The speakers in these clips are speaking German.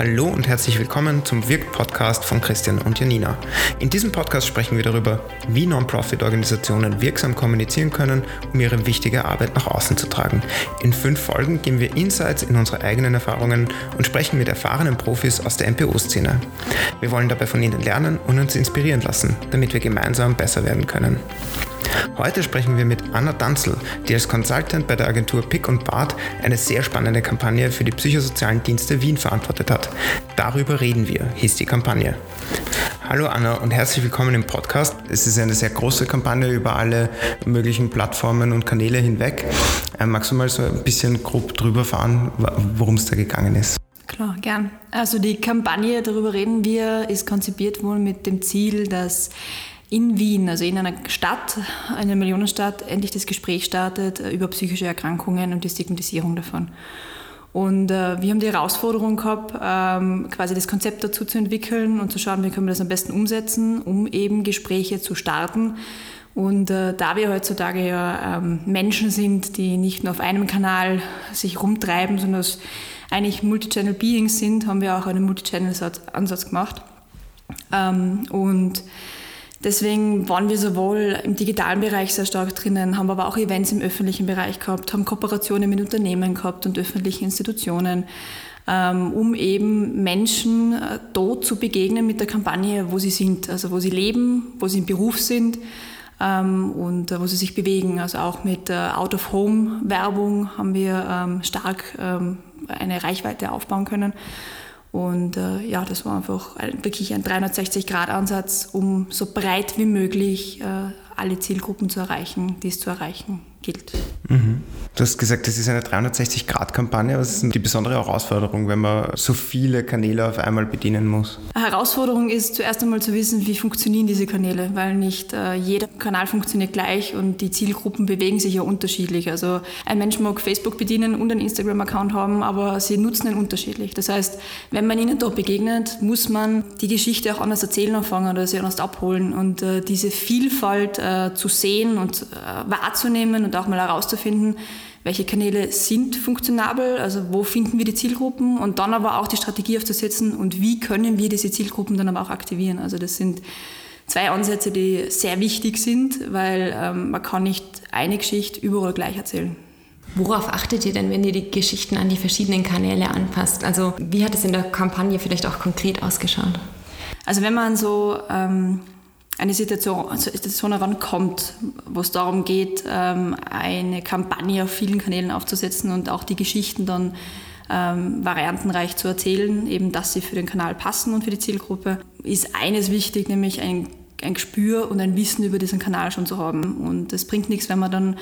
Hallo und herzlich willkommen zum Wirk-Podcast von Christian und Janina. In diesem Podcast sprechen wir darüber, wie Non-Profit-Organisationen wirksam kommunizieren können, um ihre wichtige Arbeit nach außen zu tragen. In fünf Folgen geben wir Insights in unsere eigenen Erfahrungen und sprechen mit erfahrenen Profis aus der NPO-Szene. Wir wollen dabei von ihnen lernen und uns inspirieren lassen, damit wir gemeinsam besser werden können. Heute sprechen wir mit Anna Danzel, die als Consultant bei der Agentur Pick und Bart eine sehr spannende Kampagne für die psychosozialen Dienste Wien verantwortet hat. Darüber reden wir, hieß die Kampagne. Hallo Anna und herzlich willkommen im Podcast. Es ist eine sehr große Kampagne über alle möglichen Plattformen und Kanäle hinweg. Äh, magst du mal so ein bisschen grob drüber fahren, worum es da gegangen ist? Klar, gern. Also die Kampagne, darüber reden wir, ist konzipiert worden mit dem Ziel, dass in Wien, also in einer Stadt, einer Millionenstadt, endlich das Gespräch startet über psychische Erkrankungen und die Stigmatisierung davon. Und äh, wir haben die Herausforderung gehabt, ähm, quasi das Konzept dazu zu entwickeln und zu schauen, wie können wir das am besten umsetzen, um eben Gespräche zu starten. Und äh, da wir heutzutage ja ähm, Menschen sind, die nicht nur auf einem Kanal sich rumtreiben, sondern eigentlich Multichannel Beings sind, haben wir auch einen Multichannel-Ansatz gemacht. Ähm, und Deswegen waren wir sowohl im digitalen Bereich sehr stark drinnen, haben aber auch Events im öffentlichen Bereich gehabt, haben Kooperationen mit Unternehmen gehabt und öffentlichen Institutionen, ähm, um eben Menschen äh, dort zu begegnen mit der Kampagne, wo sie sind, also wo sie leben, wo sie im Beruf sind ähm, und äh, wo sie sich bewegen. Also auch mit äh, Out-of-Home-Werbung haben wir ähm, stark eine Reichweite aufbauen können. Und äh, ja, das war einfach ein, wirklich ein 360-Grad-Ansatz, um so breit wie möglich äh, alle Zielgruppen zu erreichen, die es zu erreichen gilt. Mhm. Du hast gesagt, das ist eine 360-Grad-Kampagne. Was ist die besondere Herausforderung, wenn man so viele Kanäle auf einmal bedienen muss? Eine Herausforderung ist zuerst einmal zu wissen, wie funktionieren diese Kanäle, weil nicht äh, jeder Kanal funktioniert gleich und die Zielgruppen bewegen sich ja unterschiedlich. Also ein Mensch mag Facebook bedienen und einen Instagram-Account haben, aber sie nutzen ihn unterschiedlich. Das heißt, wenn man ihnen dort begegnet, muss man die Geschichte auch anders erzählen anfangen oder sie anders abholen und äh, diese Vielfalt äh, zu sehen und äh, wahrzunehmen und auch mal herauszufinden, welche Kanäle sind funktionabel, also wo finden wir die Zielgruppen und dann aber auch die Strategie aufzusetzen und wie können wir diese Zielgruppen dann aber auch aktivieren. Also das sind zwei Ansätze, die sehr wichtig sind, weil ähm, man kann nicht eine Geschichte überall gleich erzählen. Worauf achtet ihr denn, wenn ihr die Geschichten an die verschiedenen Kanäle anpasst? Also wie hat es in der Kampagne vielleicht auch konkret ausgeschaut? Also wenn man so ähm, eine Situation, Situation herankommt, wo es darum geht, ähm, eine Kampagne auf vielen Kanälen aufzusetzen und auch die Geschichten dann ähm, variantenreich zu erzählen, eben dass sie für den Kanal passen und für die Zielgruppe, ist eines wichtig, nämlich ein, ein Gespür und ein Wissen über diesen Kanal schon zu haben. Und es bringt nichts, wenn man dann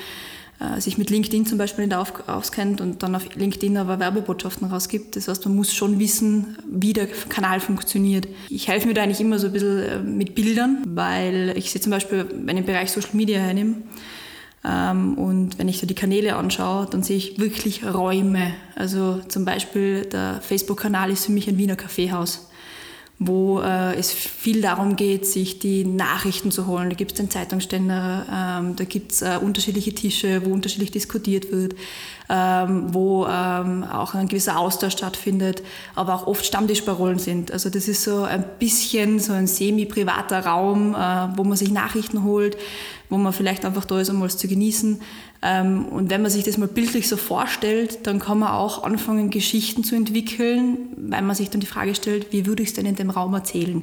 äh, sich mit LinkedIn zum Beispiel nicht auskennt und dann auf LinkedIn aber Werbebotschaften rausgibt. Das heißt, man muss schon wissen, wie der Kanal funktioniert. Ich helfe mir da eigentlich immer so ein bisschen äh, mit Bildern, weil ich sie zum Beispiel, wenn ich den Bereich Social Media hernehme, ähm, und wenn ich so die Kanäle anschaue, dann sehe ich wirklich Räume. Also zum Beispiel der Facebook-Kanal ist für mich ein Wiener Kaffeehaus wo äh, es viel darum geht, sich die Nachrichten zu holen. Da gibt es den Zeitungsständer, ähm, da gibt es äh, unterschiedliche Tische, wo unterschiedlich diskutiert wird, ähm, wo ähm, auch ein gewisser Austausch stattfindet, aber auch oft Stammtischparolen sind. Also das ist so ein bisschen so ein semi-privater Raum, äh, wo man sich Nachrichten holt, wo man vielleicht einfach da ist, um es zu genießen. Ähm, und wenn man sich das mal bildlich so vorstellt, dann kann man auch anfangen, Geschichten zu entwickeln, weil man sich dann die Frage stellt, wie würde ich es denn in dem Raum erzählen?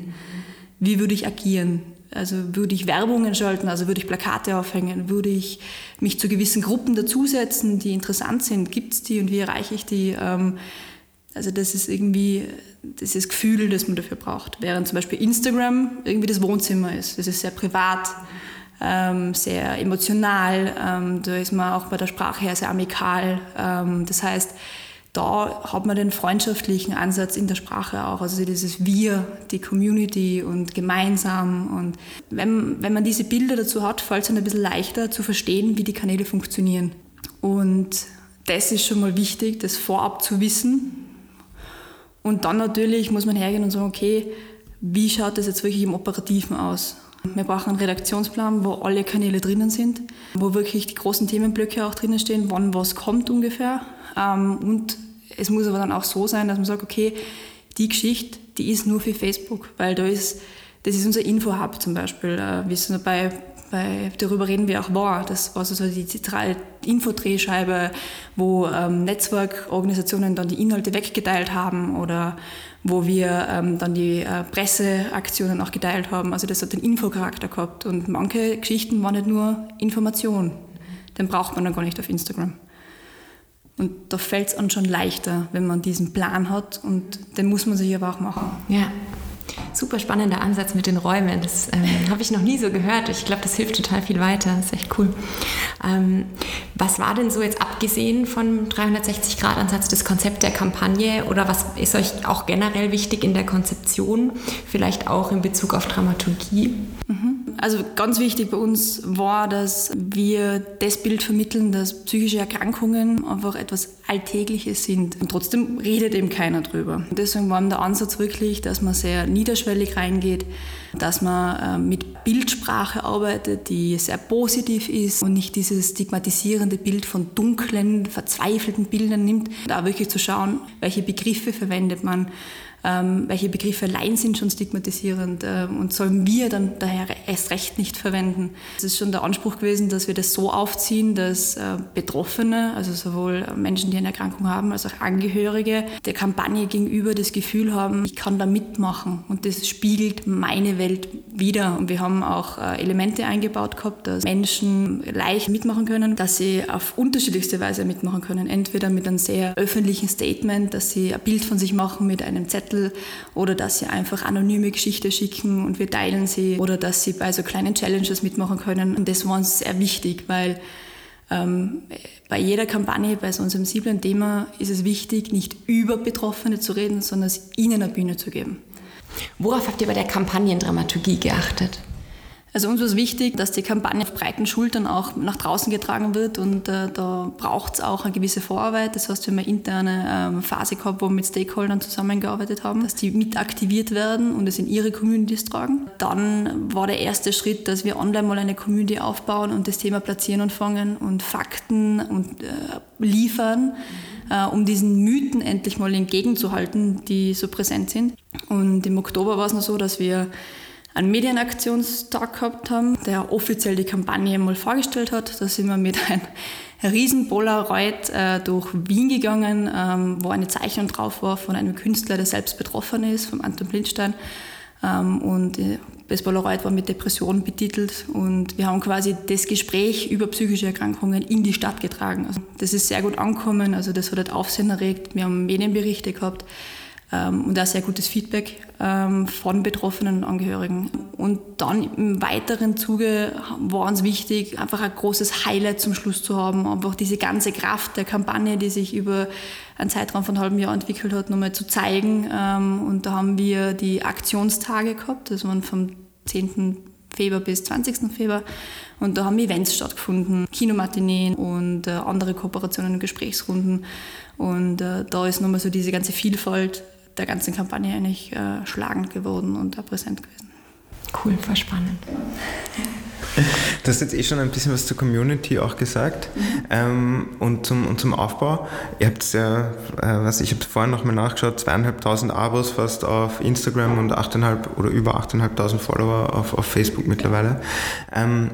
Wie würde ich agieren? Also würde ich Werbungen schalten, also würde ich Plakate aufhängen, würde ich mich zu gewissen Gruppen dazusetzen, die interessant sind, gibt es die und wie erreiche ich die? Ähm, also das ist irgendwie dieses Gefühl, das man dafür braucht. Während zum Beispiel Instagram irgendwie das Wohnzimmer ist. Das ist sehr privat ähm, sehr emotional. Ähm, da ist man auch bei der Sprache her sehr amikal. Ähm, das heißt, da hat man den freundschaftlichen Ansatz in der Sprache auch, also dieses Wir, die Community und gemeinsam. Und wenn, wenn man diese Bilder dazu hat, fällt es dann ein bisschen leichter zu verstehen, wie die Kanäle funktionieren. Und das ist schon mal wichtig, das vorab zu wissen. Und dann natürlich muss man hergehen und sagen, okay, wie schaut das jetzt wirklich im Operativen aus? Wir brauchen einen Redaktionsplan, wo alle Kanäle drinnen sind, wo wirklich die großen Themenblöcke auch drinnen stehen, wann was kommt ungefähr. Ähm, und es muss aber dann auch so sein, dass man sagt, okay, die Geschichte, die ist nur für Facebook, weil da ist, das ist unser Info-Hub zum Beispiel. Äh, wir sind bei, bei, darüber reden wir auch war. Das war so die zentrale Infodrehscheibe, wo ähm, Netzwerkorganisationen dann die Inhalte weggeteilt haben oder wo wir ähm, dann die äh, Presseaktionen auch geteilt haben. Also das hat den Infocharakter gehabt. Und manche Geschichten waren nicht nur Information. Den braucht man dann gar nicht auf Instagram. Und da fällt es an schon leichter, wenn man diesen Plan hat und den muss man sich aber auch machen. Ja, super spannender Ansatz mit den Räumen. Das ähm, habe ich noch nie so gehört. Ich glaube, das hilft total viel weiter. Das ist echt cool. Ähm, was war denn so jetzt abgesehen vom 360-Grad-Ansatz das Konzept der Kampagne oder was ist euch auch generell wichtig in der Konzeption, vielleicht auch in Bezug auf Dramaturgie? Mhm. Also ganz wichtig bei uns war, dass wir das Bild vermitteln, dass psychische Erkrankungen einfach etwas Alltägliches sind. Und trotzdem redet eben keiner drüber. Und deswegen war der Ansatz wirklich, dass man sehr niederschwellig reingeht, dass man äh, mit Bildsprache arbeitet, die sehr positiv ist und nicht dieses stigmatisierende Bild von dunklen, verzweifelten Bildern nimmt. Da wirklich zu schauen, welche Begriffe verwendet man, ähm, welche Begriffe allein sind schon stigmatisierend ähm, und sollen wir dann daher erst recht nicht verwenden. Es ist schon der Anspruch gewesen, dass wir das so aufziehen, dass äh, Betroffene, also sowohl Menschen, die eine Erkrankung haben, als auch Angehörige der Kampagne gegenüber das Gefühl haben, ich kann da mitmachen und das spiegelt meine Welt wieder. Und wir haben auch äh, Elemente eingebaut gehabt, dass Menschen leicht mitmachen können, dass sie auf unterschiedlichste Weise mitmachen können. Entweder mit einem sehr öffentlichen Statement, dass sie ein Bild von sich machen mit einem Zettel, Zettel oder dass sie einfach anonyme Geschichte schicken und wir teilen sie oder dass sie bei so kleinen Challenges mitmachen können. Und das war uns sehr wichtig, weil ähm, bei jeder Kampagne, bei so einem sensiblen Thema ist es wichtig, nicht über Betroffene zu reden, sondern es ihnen eine Bühne zu geben. Worauf habt ihr bei der Kampagnendramaturgie geachtet? Also uns war es wichtig, dass die Kampagne auf breiten Schultern auch nach draußen getragen wird und äh, da braucht es auch eine gewisse Vorarbeit. Das heißt, wir haben eine interne ähm, Phase gehabt, wo wir mit Stakeholdern zusammengearbeitet haben, dass die mit aktiviert werden und es in ihre Communities tragen. Dann war der erste Schritt, dass wir online mal eine Community aufbauen und das Thema platzieren und fangen und Fakten und äh, liefern. Äh, um diesen Mythen endlich mal entgegenzuhalten, die so präsent sind. Und im Oktober war es noch so, dass wir einen Medienaktionstag gehabt haben, der offiziell die Kampagne mal vorgestellt hat. Da sind wir mit einem riesen Polaroid äh, durch Wien gegangen, ähm, wo eine Zeichnung drauf war von einem Künstler, der selbst betroffen ist, vom Anton Blindstein. Ähm, und äh, das Polaroid war mit Depressionen betitelt und wir haben quasi das Gespräch über psychische Erkrankungen in die Stadt getragen. Also das ist sehr gut angekommen, also das hat halt Aufsehen erregt. Wir haben Medienberichte gehabt und auch sehr gutes Feedback ähm, von betroffenen Angehörigen. Und dann im weiteren Zuge war uns wichtig, einfach ein großes Highlight zum Schluss zu haben, einfach diese ganze Kraft der Kampagne, die sich über einen Zeitraum von einem halben Jahr entwickelt hat, nochmal zu zeigen. Ähm, und da haben wir die Aktionstage gehabt, das waren vom 10. Februar bis 20. Februar. Und da haben Events stattgefunden, Kinomatineen und äh, andere Kooperationen und Gesprächsrunden. Und äh, da ist nochmal so diese ganze Vielfalt der ganzen Kampagne eigentlich äh, schlagend geworden und da präsent gewesen. Cool, voll spannend. Du hast jetzt eh schon ein bisschen was zur Community auch gesagt ähm, und, zum, und zum Aufbau. Ihr habt ja, äh, was ich habe vorhin nochmal nachgeschaut, zweieinhalbtausend Abos fast auf Instagram und 8,5 oder über 8.500 Follower auf, auf Facebook mittlerweile. Ähm,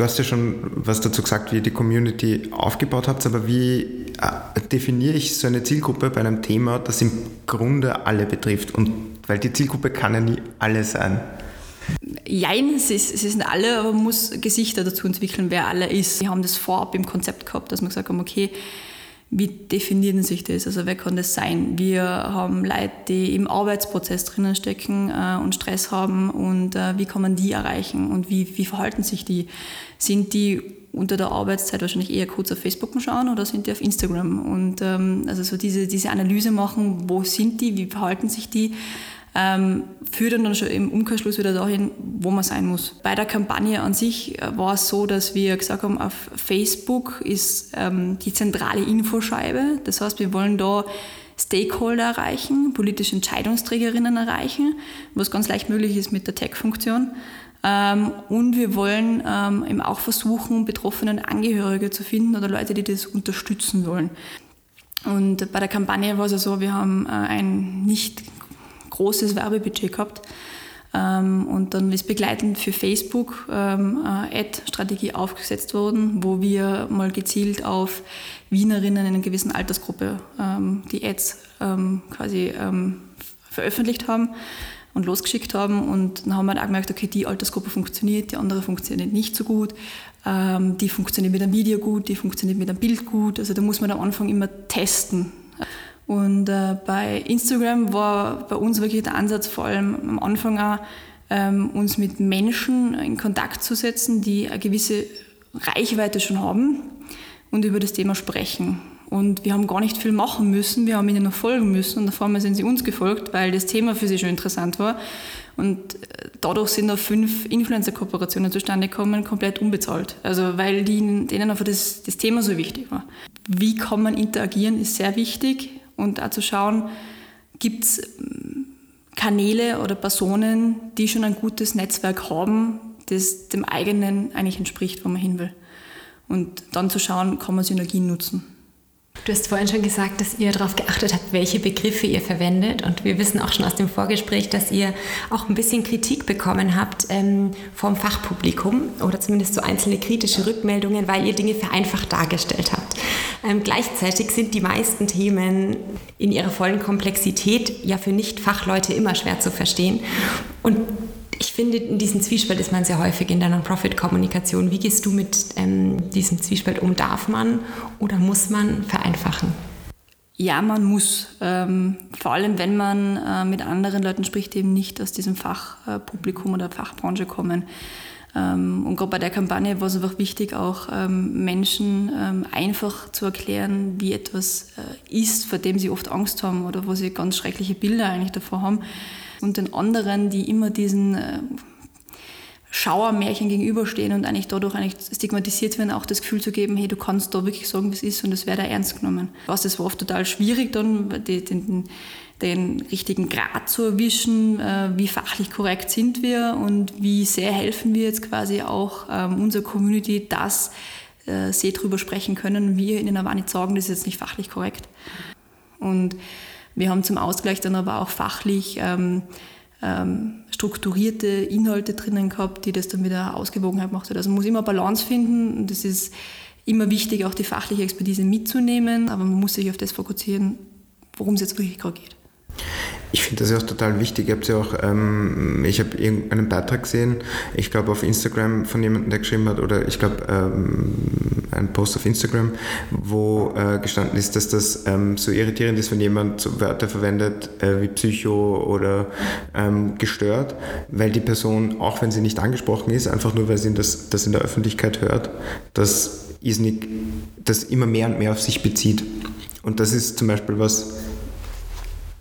Du hast ja schon was dazu gesagt, wie ihr die Community aufgebaut habt, aber wie äh, definiere ich so eine Zielgruppe bei einem Thema, das im Grunde alle betrifft? Und weil die Zielgruppe kann ja nie alle sein. Jein, es, es sind alle, aber man muss Gesichter dazu entwickeln, wer alle ist. Wir haben das vorab im Konzept gehabt, dass wir gesagt haben, okay, wie definieren sich das? Also wer kann das sein? Wir haben Leute, die im Arbeitsprozess drinnen stecken äh, und Stress haben und äh, wie kann man die erreichen und wie, wie verhalten sich die? Sind die unter der Arbeitszeit wahrscheinlich eher kurz auf Facebook schauen oder sind die auf Instagram? Und ähm, also so diese, diese Analyse machen, wo sind die, wie verhalten sich die? Ähm, führt dann schon im Umkehrschluss wieder dahin, wo man sein muss. Bei der Kampagne an sich äh, war es so, dass wir gesagt haben, auf Facebook ist ähm, die zentrale Infoscheibe. Das heißt, wir wollen da Stakeholder erreichen, politische Entscheidungsträgerinnen erreichen, was ganz leicht möglich ist mit der Tech-Funktion. Ähm, und wir wollen ähm, eben auch versuchen, betroffenen Angehörige zu finden oder Leute, die das unterstützen wollen. Und bei der Kampagne war es ja so, wir haben äh, ein nicht großes Werbebudget gehabt. Ähm, und dann ist begleitend für Facebook ähm, Ad-Strategie aufgesetzt worden, wo wir mal gezielt auf Wienerinnen in einer gewissen Altersgruppe ähm, die Ads quasi veröffentlicht haben und losgeschickt haben. Und dann haben wir auch gemerkt, okay, die Altersgruppe funktioniert, die andere funktioniert nicht so gut. die funktioniert mit einem Video gut, die funktioniert mit einem Bild gut. Also da muss man am Anfang immer testen. Und äh, bei Instagram war bei uns wirklich der Ansatz vor allem am Anfang auch, ähm, uns mit Menschen in Kontakt zu setzen, die eine gewisse Reichweite schon haben und über das Thema sprechen. Und wir haben gar nicht viel machen müssen, wir haben ihnen noch folgen müssen und auf einmal sind sie uns gefolgt, weil das Thema für sie schon interessant war. Und äh, dadurch sind da fünf Influencer-Kooperationen zustande gekommen, komplett unbezahlt. Also weil die, denen einfach das, das Thema so wichtig war. Wie kann man interagieren, ist sehr wichtig und auch zu schauen, gibt es ähm, Kanäle oder Personen, die schon ein gutes Netzwerk haben, das dem eigenen eigentlich entspricht, wo man hin will. Und dann zu schauen, kann man Synergien nutzen. Du hast vorhin schon gesagt, dass ihr darauf geachtet habt, welche Begriffe ihr verwendet. Und wir wissen auch schon aus dem Vorgespräch, dass ihr auch ein bisschen Kritik bekommen habt ähm, vom Fachpublikum oder zumindest so einzelne kritische Rückmeldungen, weil ihr Dinge vereinfacht dargestellt habt. Ähm, gleichzeitig sind die meisten Themen in ihrer vollen Komplexität ja für Nicht-Fachleute immer schwer zu verstehen. Und ich finde, in diesem Zwiespalt ist man sehr häufig in der Non-Profit-Kommunikation. Wie gehst du mit ähm, diesem Zwiespalt um? Darf man oder muss man vereinfachen? Ja, man muss. Ähm, vor allem, wenn man äh, mit anderen Leuten spricht, die eben nicht aus diesem Fachpublikum oder Fachbranche kommen. Ähm, und gerade bei der Kampagne war es einfach wichtig, auch ähm, Menschen ähm, einfach zu erklären, wie etwas äh, ist, vor dem sie oft Angst haben oder wo sie ganz schreckliche Bilder eigentlich davor haben und den anderen, die immer diesen äh, Schauermärchen gegenüberstehen und eigentlich dadurch eigentlich stigmatisiert werden, auch das Gefühl zu geben, hey, du kannst da wirklich sagen, wie es ist und es wäre da ernst genommen. Was das war oft total schwierig dann, den, den, den richtigen Grad zu erwischen, äh, wie fachlich korrekt sind wir und wie sehr helfen wir jetzt quasi auch ähm, unserer Community, dass äh, sie drüber sprechen können. Wir ihnen aber nicht sagen, das ist jetzt nicht fachlich korrekt. Und wir haben zum Ausgleich dann aber auch fachlich ähm, ähm, strukturierte Inhalte drinnen gehabt, die das dann wieder Ausgewogenheit macht. Also man muss immer Balance finden und es ist immer wichtig, auch die fachliche Expertise mitzunehmen, aber man muss sich auf das fokussieren, worum es jetzt wirklich gerade geht. Ich finde das ja auch total wichtig. Ihr habt ja auch, ähm, ich habe irgendeinen Beitrag gesehen, ich glaube auf Instagram von jemandem, der geschrieben hat, oder ich glaube ähm, ein Post auf Instagram, wo äh, gestanden ist, dass das ähm, so irritierend ist, wenn jemand so Wörter verwendet äh, wie Psycho oder ähm, gestört, weil die Person, auch wenn sie nicht angesprochen ist, einfach nur weil sie das, das in der Öffentlichkeit hört, das, ist nicht, das immer mehr und mehr auf sich bezieht. Und das ist zum Beispiel was,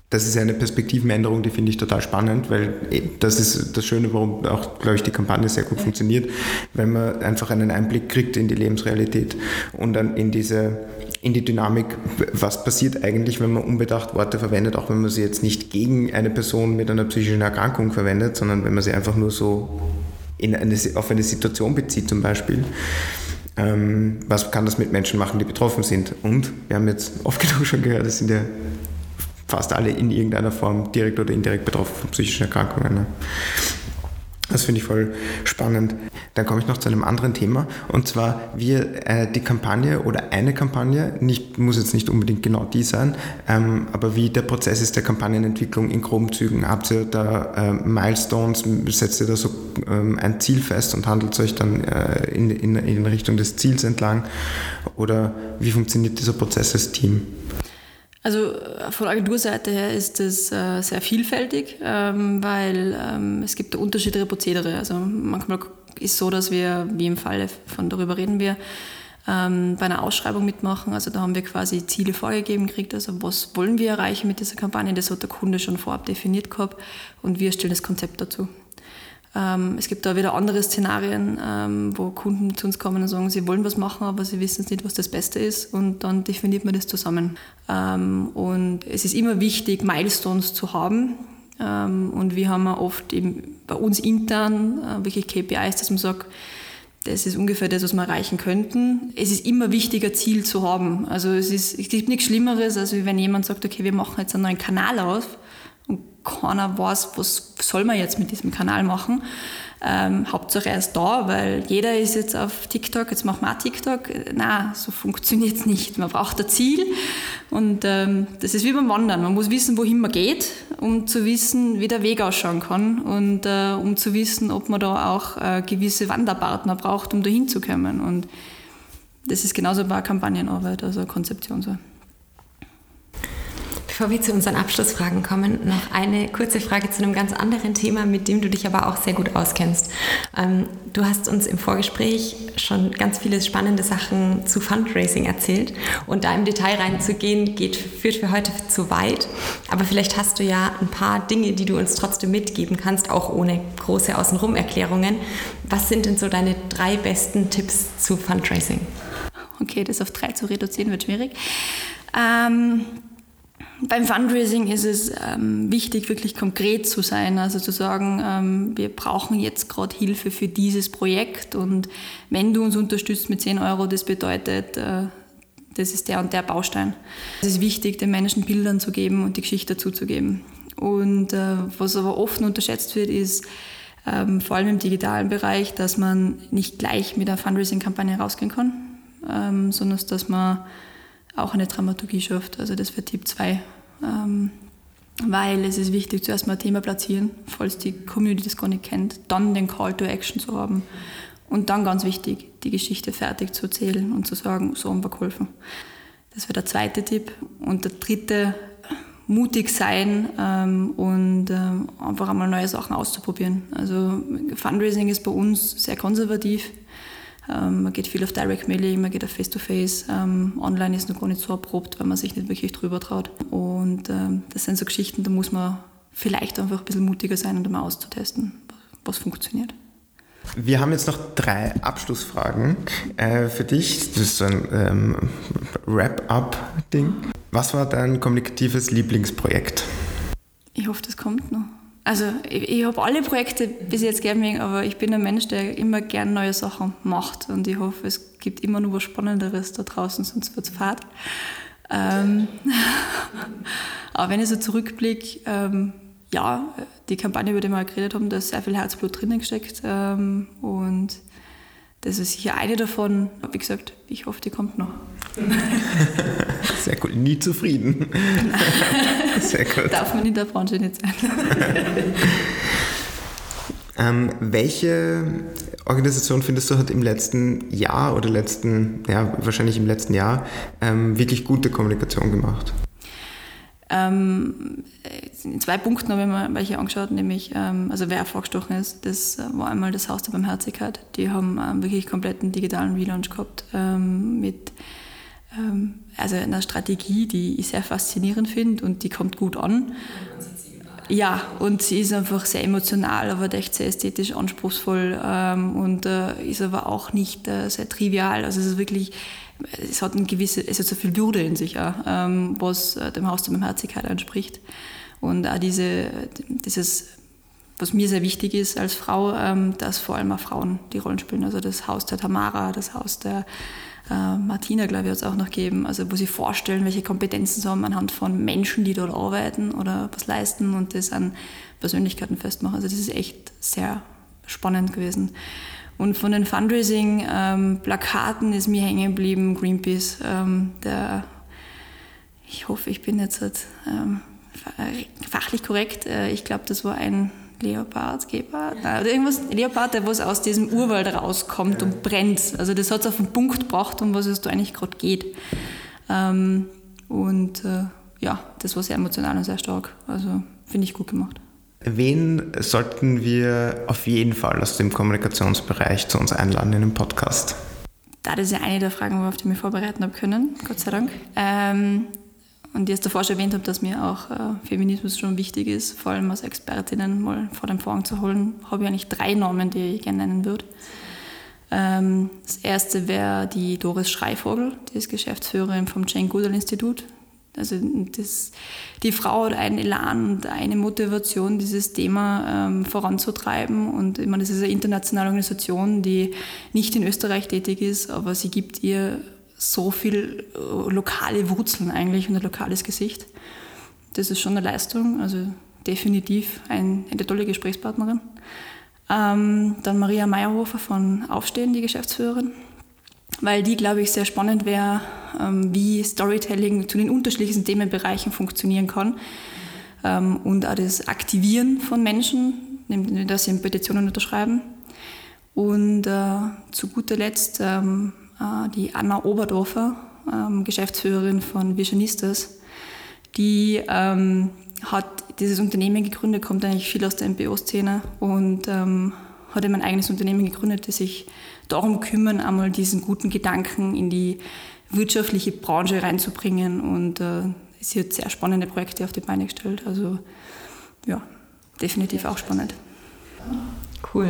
das ist eine Perspektivenänderung, die finde ich total spannend, weil das ist das Schöne, warum auch, glaube ich, die Kampagne sehr gut funktioniert, wenn man einfach einen Einblick kriegt in die Lebensrealität und dann in diese, in die Dynamik, was passiert eigentlich, wenn man unbedacht Worte verwendet, auch wenn man sie jetzt nicht gegen eine Person mit einer psychischen Erkrankung verwendet, sondern wenn man sie einfach nur so in eine, auf eine Situation bezieht zum Beispiel ähm, was kann das mit Menschen machen, die betroffen sind? Und wir haben jetzt oft genug schon gehört, es sind ja fast alle in irgendeiner Form direkt oder indirekt betroffen von psychischen Erkrankungen. Ne? Das finde ich voll spannend. Dann komme ich noch zu einem anderen Thema und zwar wir äh, die Kampagne oder eine Kampagne, nicht, muss jetzt nicht unbedingt genau die sein, ähm, aber wie der Prozess ist der Kampagnenentwicklung in groben Zügen. Habt ihr da äh, Milestones, setzt ihr da so ähm, ein Ziel fest und handelt euch dann äh, in, in, in Richtung des Ziels entlang oder wie funktioniert dieser Prozess als Team? Also äh, von Agenturseite her ist es äh, sehr vielfältig, ähm, weil ähm, es gibt unterschiedliche Prozedere. Also manchmal ist so, dass wir, wie im Falle von darüber reden wir, ähm, bei einer Ausschreibung mitmachen. Also da haben wir quasi Ziele vorgegeben gekriegt. Also was wollen wir erreichen mit dieser Kampagne? Das hat der Kunde schon vorab definiert gehabt und wir stellen das Konzept dazu. Ähm, es gibt da wieder andere Szenarien, ähm, wo Kunden zu uns kommen und sagen, sie wollen was machen, aber sie wissen nicht, was das Beste ist und dann definiert man das zusammen. Ähm, und es ist immer wichtig, Milestones zu haben und wir haben oft eben bei uns intern äh, wirklich KPIs, dass man sagt, das ist ungefähr das, was wir erreichen könnten. Es ist immer wichtiger, Ziel zu haben. Also es, ist, es gibt nichts Schlimmeres, als wenn jemand sagt, okay, wir machen jetzt einen neuen Kanal auf keiner weiß, was soll man jetzt mit diesem Kanal machen. Ähm, Hauptsache er ist da, weil jeder ist jetzt auf TikTok, jetzt machen wir auch TikTok. Na, so funktioniert es nicht. Man braucht ein Ziel und ähm, das ist wie beim Wandern. Man muss wissen, wohin man geht, um zu wissen, wie der Weg ausschauen kann und äh, um zu wissen, ob man da auch äh, gewisse Wanderpartner braucht, um dahin zu kommen. Und das ist genauso bei Kampagnenarbeit, also Konzeption so. Bevor wir zu unseren Abschlussfragen kommen, noch eine kurze Frage zu einem ganz anderen Thema, mit dem du dich aber auch sehr gut auskennst. Ähm, du hast uns im Vorgespräch schon ganz viele spannende Sachen zu Fundraising erzählt und da im Detail reinzugehen, geht, führt für heute zu weit. Aber vielleicht hast du ja ein paar Dinge, die du uns trotzdem mitgeben kannst, auch ohne große Außenrum-Erklärungen. Was sind denn so deine drei besten Tipps zu Fundraising? Okay, das auf drei zu reduzieren wird schwierig. Ähm beim Fundraising ist es ähm, wichtig, wirklich konkret zu sein, also zu sagen, ähm, wir brauchen jetzt gerade Hilfe für dieses Projekt und wenn du uns unterstützt mit 10 Euro, das bedeutet, äh, das ist der und der Baustein. Es ist wichtig, den Menschen Bildern zu geben und die Geschichte dazuzugeben. Und äh, was aber oft unterschätzt wird, ist, ähm, vor allem im digitalen Bereich, dass man nicht gleich mit einer Fundraising-Kampagne rausgehen kann, ähm, sondern dass man auch eine Dramaturgie schafft. Also das wäre Tipp 2. Ähm, weil es ist wichtig, zuerst mal ein Thema platzieren, falls die Community das gar nicht kennt, dann den Call to Action zu haben und dann ganz wichtig, die Geschichte fertig zu erzählen und zu sagen, so haben wir geholfen. Das wäre der zweite Tipp. Und der dritte, mutig sein ähm, und ähm, einfach einmal neue Sachen auszuprobieren. Also Fundraising ist bei uns sehr konservativ. Ähm, man geht viel auf Direct Mailing, man geht auf Face-to-Face. -face. Ähm, online ist noch gar nicht so erprobt, weil man sich nicht wirklich drüber traut. Und ähm, das sind so Geschichten, da muss man vielleicht einfach ein bisschen mutiger sein und einmal auszutesten, was funktioniert. Wir haben jetzt noch drei Abschlussfragen äh, für dich. Das ist so ein ähm, Wrap-up-Ding. Was war dein kommunikatives Lieblingsprojekt? Ich hoffe, das kommt noch. Also ich, ich habe alle Projekte bis jetzt gerne, aber ich bin ein Mensch, der immer gern neue Sachen macht und ich hoffe, es gibt immer noch was Spannenderes da draußen, sonst wird es fad. Ähm, aber wenn ich so zurückblicke, ähm, ja, die Kampagne, über die wir geredet haben, da ist sehr viel Herzblut drinnen gesteckt ähm, und das ist sicher eine davon. Wie gesagt, ich hoffe, die kommt noch. Sehr cool. Nie zufrieden. Sehr gut. Darf man in der Branche nicht sein. ähm, welche Organisation findest du hat im letzten Jahr oder letzten, ja, wahrscheinlich im letzten Jahr ähm, wirklich gute Kommunikation gemacht? Ähm, in zwei Punkten habe ich mir welche angeschaut, nämlich, ähm, also wer hervorgestochen ist, das war einmal das Haus der Barmherzigkeit. Die haben ähm, wirklich kompletten digitalen Relaunch gehabt ähm, mit ähm, also einer Strategie, die ich sehr faszinierend finde und die kommt gut an. Ja, und sie ist einfach sehr emotional, aber echt sehr ästhetisch anspruchsvoll ähm, und äh, ist aber auch nicht äh, sehr trivial. Also es ist wirklich, es hat, ein gewisse, es hat so viel Würde in sich, auch, ähm, was äh, dem Haus der Barmherzigkeit entspricht. Und auch diese, dieses, was mir sehr wichtig ist als Frau, ähm, dass vor allem auch Frauen die Rollen spielen. Also das Haus der Tamara, das Haus der äh, Martina, glaube ich, hat es auch noch gegeben, also wo sie vorstellen, welche Kompetenzen sie haben anhand von Menschen, die dort arbeiten oder was leisten und das an Persönlichkeiten festmachen. Also das ist echt sehr spannend gewesen. Und von den Fundraising-Plakaten ähm, ist mir hängen geblieben Greenpeace, ähm, der, ich hoffe, ich bin jetzt halt, ähm, fachlich korrekt, äh, ich glaube, das war ein Leopard, Gepard, oder irgendwas, Leopard, der was aus diesem Urwald rauskommt und brennt. Also das hat es auf den Punkt gebracht, um was es da eigentlich gerade geht. Und äh, ja, das war sehr emotional und sehr stark. Also finde ich gut gemacht. Wen sollten wir auf jeden Fall aus dem Kommunikationsbereich zu uns einladen in den Podcast? Da das ist ja eine der Fragen, auf die ich mich vorbereiten habe können, Gott sei Dank. Ähm, und ich es davor schon erwähnt habe, dass mir auch äh, Feminismus schon wichtig ist, vor allem als Expertinnen mal vor den Vorhang zu holen, habe ich eigentlich drei Namen, die ich gerne nennen würde. Ähm, das erste wäre die Doris Schreivogel, die ist Geschäftsführerin vom Jane Goodall Institut. Also das, die Frau hat einen Elan und eine Motivation, dieses Thema ähm, voranzutreiben. Und ich meine, das ist eine internationale Organisation, die nicht in Österreich tätig ist, aber sie gibt ihr so viel äh, lokale Wurzeln eigentlich und ein lokales Gesicht. Das ist schon eine Leistung, also definitiv ein, eine tolle Gesprächspartnerin. Ähm, dann Maria Meyerhofer von Aufstehen, die Geschäftsführerin weil die, glaube ich, sehr spannend wäre, ähm, wie Storytelling zu den unterschiedlichsten Themenbereichen funktionieren kann ähm, und auch das Aktivieren von Menschen, dass sie Petitionen unterschreiben. Und äh, zu guter Letzt ähm, äh, die Anna Oberdorfer, Geschäftsführerin von Visionistas, die hat dieses Unternehmen gegründet, kommt eigentlich viel aus der MPO-Szene und ähm, hat eben ein eigenes Unternehmen gegründet, das sich darum kümmern, einmal diesen guten Gedanken in die wirtschaftliche Branche reinzubringen. Und äh, sie hat sehr spannende Projekte auf die Beine gestellt. Also ja, definitiv auch spannend. Cool.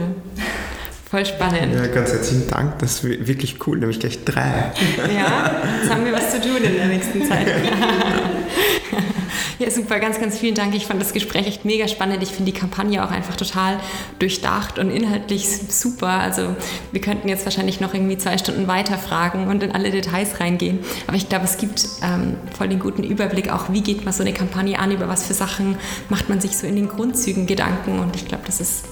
Voll spannend. Ja, ganz herzlichen Dank. Das ist wirklich cool, nämlich gleich drei. Ja, jetzt haben wir was zu tun in der nächsten Zeit. Ja, super, ganz, ganz vielen Dank. Ich fand das Gespräch echt mega spannend. Ich finde die Kampagne auch einfach total durchdacht und inhaltlich super. Also wir könnten jetzt wahrscheinlich noch irgendwie zwei Stunden weiter fragen und in alle Details reingehen. Aber ich glaube, es gibt ähm, voll den guten Überblick auch, wie geht man so eine Kampagne an, über was für Sachen macht man sich so in den Grundzügen Gedanken. Und ich glaube, das ist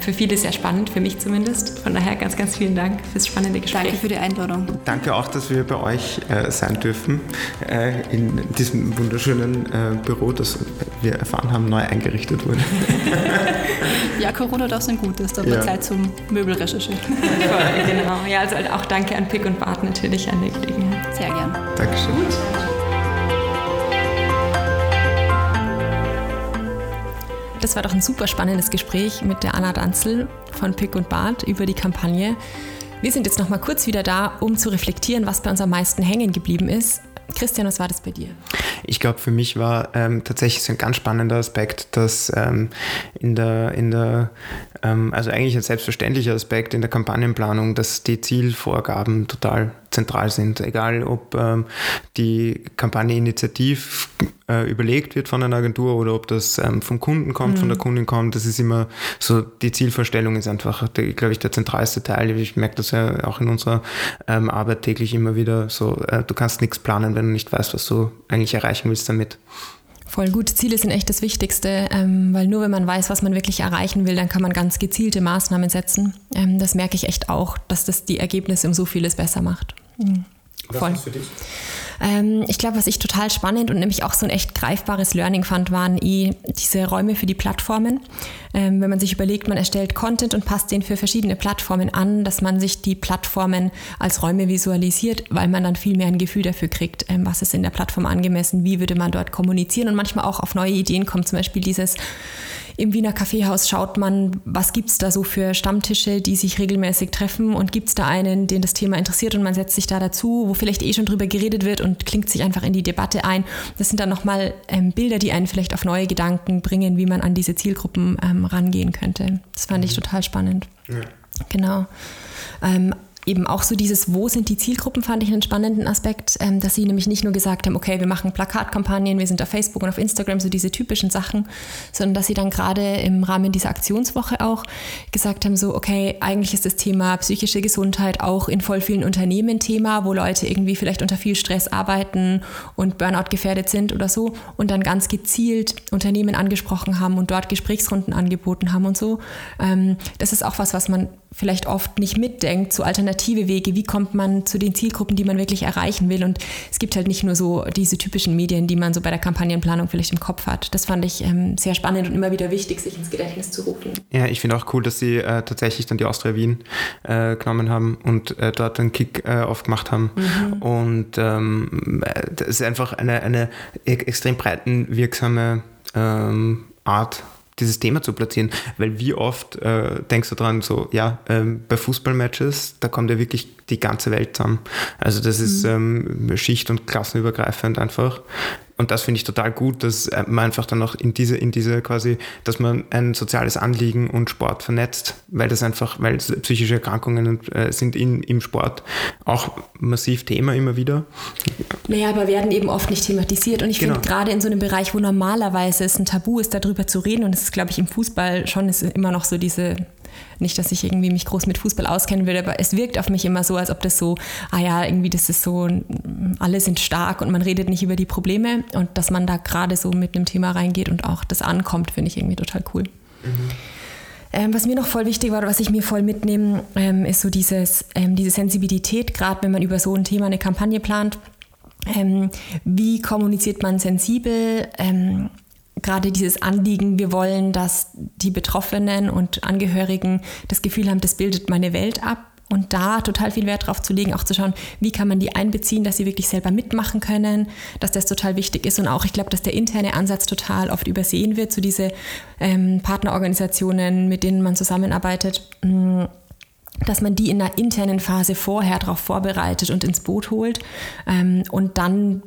für viele sehr spannend, für mich zumindest. Von daher ganz, ganz vielen Dank fürs spannende Gespräch. Danke für die Einladung. Danke auch, dass wir bei euch äh, sein dürfen, äh, in diesem wunderschönen äh, Büro, das wir erfahren haben, neu eingerichtet wurde. ja, Corona darf sein Gutes, da ja. Zeit zum Möbelrecherchieren. genau, ja, also auch danke an Pick und Bart natürlich an der Gelegenheit. Sehr gern. Dankeschön. Gut. Das war doch ein super spannendes Gespräch mit der Anna Danzel von Pick und Bart über die Kampagne. Wir sind jetzt noch mal kurz wieder da, um zu reflektieren, was bei uns am meisten hängen geblieben ist. Christian, was war das bei dir? Ich glaube, für mich war ähm, tatsächlich so ein ganz spannender Aspekt, dass ähm, in der, in der ähm, also eigentlich ein selbstverständlicher Aspekt in der Kampagnenplanung, dass die Zielvorgaben total zentral sind. Egal, ob ähm, die Kampagne initiativ äh, überlegt wird von einer Agentur oder ob das ähm, vom Kunden kommt, mhm. von der mhm. Kundin kommt, das ist immer so, die Zielvorstellung ist einfach, glaube ich, der zentralste Teil. Ich merke das ja auch in unserer ähm, Arbeit täglich immer wieder so, äh, du kannst nichts planen, wenn du nicht weißt, was du eigentlich erreichen willst damit. Voll gut. Ziele sind echt das Wichtigste, ähm, weil nur wenn man weiß, was man wirklich erreichen will, dann kann man ganz gezielte Maßnahmen setzen. Ähm, das merke ich echt auch, dass das die Ergebnisse um so vieles besser macht. Mhm. Voll. Was ist für dich? Ähm, ich glaube, was ich total spannend und nämlich auch so ein echt greifbares Learning fand, waren eh diese Räume für die Plattformen. Ähm, wenn man sich überlegt, man erstellt Content und passt den für verschiedene Plattformen an, dass man sich die Plattformen als Räume visualisiert, weil man dann viel mehr ein Gefühl dafür kriegt, ähm, was ist in der Plattform angemessen, wie würde man dort kommunizieren und manchmal auch auf neue Ideen kommt. Zum Beispiel dieses im Wiener Kaffeehaus schaut man, was gibt es da so für Stammtische, die sich regelmäßig treffen und gibt es da einen, den das Thema interessiert und man setzt sich da dazu, wo vielleicht eh schon drüber geredet wird und klingt sich einfach in die Debatte ein. Das sind dann nochmal ähm, Bilder, die einen vielleicht auf neue Gedanken bringen, wie man an diese Zielgruppen ähm, rangehen könnte. Das fand mhm. ich total spannend. Ja. Genau. Ähm, eben auch so dieses, wo sind die Zielgruppen, fand ich einen spannenden Aspekt, ähm, dass sie nämlich nicht nur gesagt haben, okay, wir machen Plakatkampagnen, wir sind auf Facebook und auf Instagram, so diese typischen Sachen, sondern dass sie dann gerade im Rahmen dieser Aktionswoche auch gesagt haben, so, okay, eigentlich ist das Thema psychische Gesundheit auch in voll vielen Unternehmen Thema, wo Leute irgendwie vielleicht unter viel Stress arbeiten und Burnout gefährdet sind oder so und dann ganz gezielt Unternehmen angesprochen haben und dort Gesprächsrunden angeboten haben und so. Ähm, das ist auch was, was man vielleicht oft nicht mitdenkt, so alternative Wege, wie kommt man zu den Zielgruppen, die man wirklich erreichen will. Und es gibt halt nicht nur so diese typischen Medien, die man so bei der Kampagnenplanung vielleicht im Kopf hat. Das fand ich ähm, sehr spannend und immer wieder wichtig, sich ins Gedächtnis zu rufen. Ja, ich finde auch cool, dass sie äh, tatsächlich dann die Austria Wien äh, genommen haben und äh, dort einen Kick äh, aufgemacht haben. Mhm. Und ähm, das ist einfach eine, eine e-, extrem breitenwirksame ähm, Art dieses Thema zu platzieren. Weil wie oft äh, denkst du dran, so, ja, ähm, bei Fußballmatches, da kommt ja wirklich die ganze Welt zusammen. Also das mhm. ist ähm, schicht- und klassenübergreifend einfach. Und das finde ich total gut, dass äh, man einfach dann auch in diese, in diese quasi, dass man ein soziales Anliegen und Sport vernetzt, weil das einfach, weil psychische Erkrankungen äh, sind in, im Sport auch massiv Thema immer wieder. Naja, aber werden eben oft nicht thematisiert. Und ich genau. finde gerade in so einem Bereich, wo normalerweise es ein Tabu ist, darüber zu reden, und es ist, glaube ich, im Fußball schon ist immer noch so diese nicht, dass ich irgendwie mich groß mit Fußball auskennen würde, aber es wirkt auf mich immer so, als ob das so, ah ja, irgendwie das ist so, alle sind stark und man redet nicht über die Probleme und dass man da gerade so mit einem Thema reingeht und auch das ankommt, finde ich irgendwie total cool. Mhm. Ähm, was mir noch voll wichtig war, was ich mir voll mitnehme, ähm, ist so dieses, ähm, diese Sensibilität, gerade wenn man über so ein Thema eine Kampagne plant. Ähm, wie kommuniziert man sensibel? Gerade dieses Anliegen, wir wollen, dass die Betroffenen und Angehörigen das Gefühl haben, das bildet meine Welt ab und da total viel Wert drauf zu legen, auch zu schauen, wie kann man die einbeziehen, dass sie wirklich selber mitmachen können, dass das total wichtig ist und auch, ich glaube, dass der interne Ansatz total oft übersehen wird, so diese ähm, Partnerorganisationen, mit denen man zusammenarbeitet. Mm, dass man die in der internen Phase vorher darauf vorbereitet und ins Boot holt ähm, und dann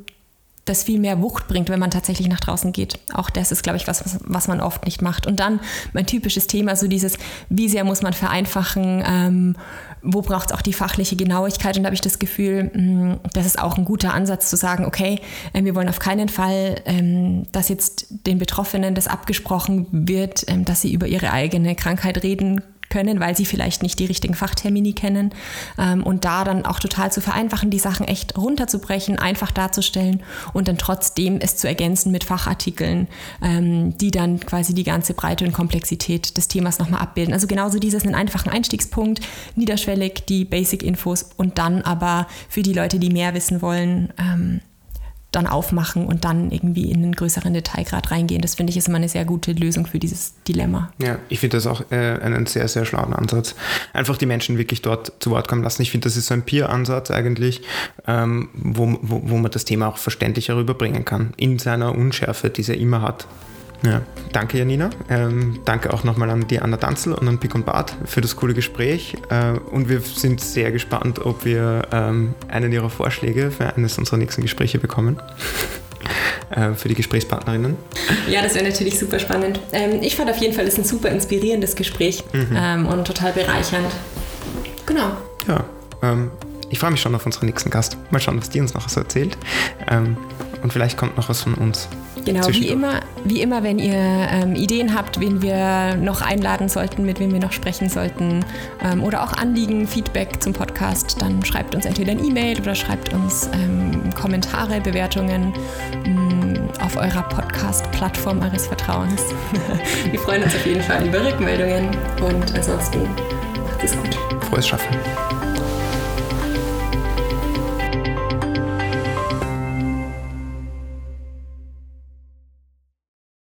das viel mehr Wucht bringt, wenn man tatsächlich nach draußen geht. Auch das ist, glaube ich, was, was man oft nicht macht. Und dann mein typisches Thema, so dieses, wie sehr muss man vereinfachen, ähm, wo braucht es auch die fachliche Genauigkeit. Und da habe ich das Gefühl, mh, mm, das ist auch ein guter Ansatz zu sagen, okay, äh, wir wollen auf keinen Fall, ähm, dass jetzt den Betroffenen das abgesprochen wird, ähm, dass sie über ihre eigene Krankheit reden können, weil sie vielleicht nicht die richtigen Fachtermini kennen. Ähm, und da dann auch total zu vereinfachen, die Sachen echt runterzubrechen, einfach darzustellen und dann trotzdem es zu ergänzen mit Fachartikeln, ähm, die dann quasi die ganze Breite und Komplexität des Themas nochmal abbilden. Also genauso dieses einen einfachen Einstiegspunkt, niederschwellig die Basic-Infos und dann aber für die Leute, die mehr wissen wollen, ähm, dann aufmachen und dann irgendwie in einen größeren Detailgrad reingehen. Das finde ich ist immer eine sehr gute Lösung für dieses Dilemma. Ja, ich finde das auch äh, einen sehr, sehr schlauen Ansatz. Einfach die Menschen wirklich dort zu Wort kommen lassen. Ich finde, das ist so ein Peer-Ansatz eigentlich, ähm, wo, wo, wo man das Thema auch verständlicher rüberbringen kann, in seiner Unschärfe, die er immer hat. Ja, danke Janina. Ähm, danke auch nochmal an die Anna Danzel und an Pick und Bart für das coole Gespräch. Äh, und wir sind sehr gespannt, ob wir ähm, einen ihrer Vorschläge für eines unserer nächsten Gespräche bekommen. äh, für die Gesprächspartnerinnen. Ja, das wäre natürlich super spannend. Ähm, ich fand auf jeden Fall, es ist ein super inspirierendes Gespräch mhm. Ähm, und total bereichernd. Genau. Ja, ähm, ich freue mich schon auf unseren nächsten Gast. Mal schauen, was die uns noch so erzählt. Und vielleicht kommt noch was von uns. Genau, wie immer, wie immer, wenn ihr ähm, Ideen habt, wen wir noch einladen sollten, mit wem wir noch sprechen sollten ähm, oder auch Anliegen, Feedback zum Podcast, dann schreibt uns entweder ein E-Mail oder schreibt uns ähm, Kommentare, Bewertungen mh, mm, auf eurer Podcast-Plattform eures Vertrauens. wir freuen uns auf jeden Fall über Rückmeldungen und ansonsten macht es gut. Frohes Schaffen.